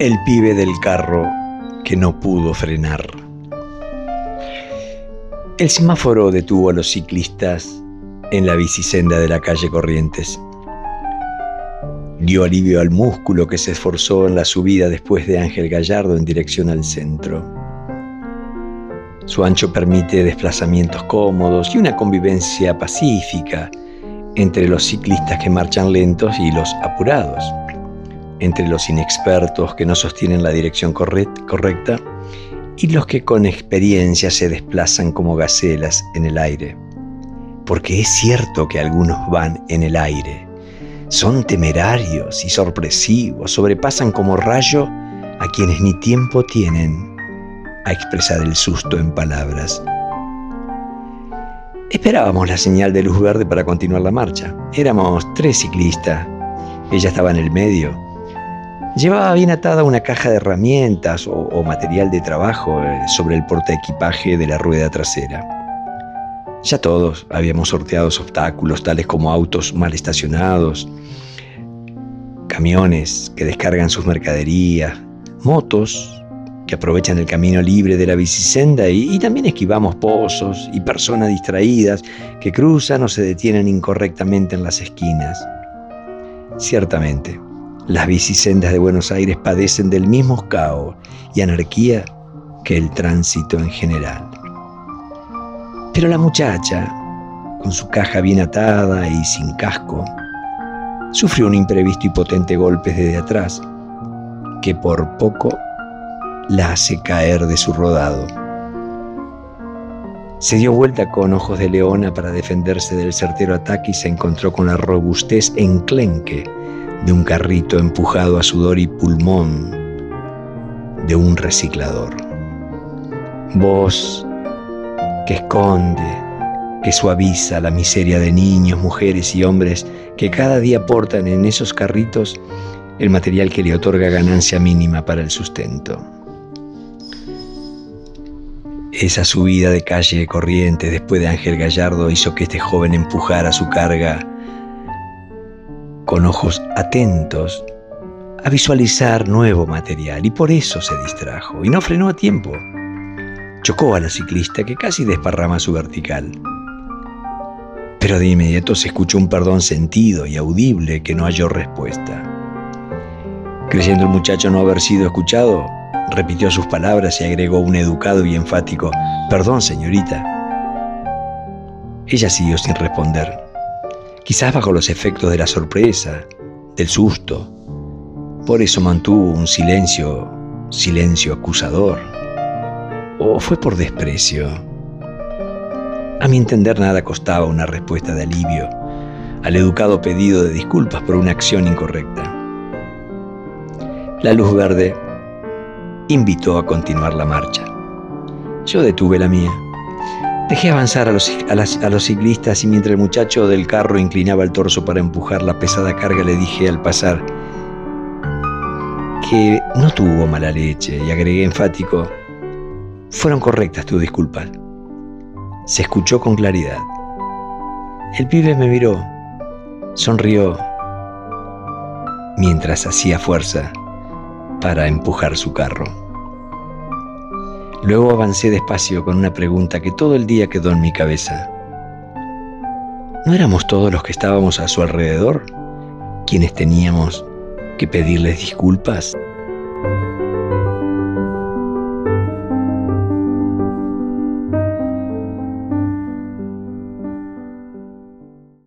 El pibe del carro que no pudo frenar. El semáforo detuvo a los ciclistas en la bicisenda de la calle Corrientes. Dio alivio al músculo que se esforzó en la subida después de Ángel Gallardo en dirección al centro. Su ancho permite desplazamientos cómodos y una convivencia pacífica entre los ciclistas que marchan lentos y los apurados entre los inexpertos que no sostienen la dirección correcta y los que con experiencia se desplazan como gacelas en el aire. Porque es cierto que algunos van en el aire. Son temerarios y sorpresivos, sobrepasan como rayo a quienes ni tiempo tienen a expresar el susto en palabras. Esperábamos la señal de luz verde para continuar la marcha. Éramos tres ciclistas. Ella estaba en el medio Llevaba bien atada una caja de herramientas o, material de trabajo eh, sobre el portaequipaje de la rueda trasera. Ya todos habíamos sorteado obstáculos tales como autos mal estacionados, camiones que descargan sus mercaderías, motos que aprovechan el camino libre de la bicisenda y, y, también esquivamos pozos y personas distraídas que cruzan o se detienen incorrectamente en las esquinas. Ciertamente, las bicisendas de Buenos Aires padecen del mismo caos y anarquía que el tránsito en general. Pero la muchacha, con su caja bien atada y sin casco, sufrió un imprevisto y potente golpe desde atrás, que por poco la hace caer de su rodado. Se dio vuelta con ojos de leona para defenderse del certero ataque y se encontró con la robustez enclenque de un carrito empujado a sudor y pulmón de un reciclador. Voz que esconde, que suaviza la miseria de niños, mujeres y hombres que cada día portan en esos carritos el material que le otorga ganancia mínima para el sustento. Esa subida de calle corriente después de Ángel Gallardo hizo que este joven empujara su carga con ojos atentos a visualizar nuevo material y por eso se distrajo y no frenó a tiempo. Chocó a la ciclista que casi desparrama su vertical. Pero de inmediato se escuchó un perdón sentido y audible que no halló respuesta. Creyendo el muchacho no haber sido escuchado, repitió sus palabras y agregó un educado y enfático, Perdón, señorita. Ella siguió sin responder quizás bajo los efectos de la sorpresa, del susto. Por eso mantuvo un silencio, silencio acusador. ¿O fue por desprecio? A mi entender nada costaba una respuesta de alivio al educado pedido de disculpas por una acción incorrecta. La luz verde invitó a continuar la marcha. Yo detuve la mía Dejé avanzar a los, a, los, ciclistas y mientras el muchacho del carro inclinaba el torso para empujar la pesada carga le dije al pasar que no tuvo mala leche y agregué enfático, fueron correctas tus disculpas. Se escuchó con claridad. El pibe me miró, sonrió, mientras hacía fuerza para empujar su carro. Luego avancé despacio con una pregunta que todo el día quedó en mi cabeza. ¿No éramos todos los que estábamos a su alrededor quienes teníamos que pedirles disculpas?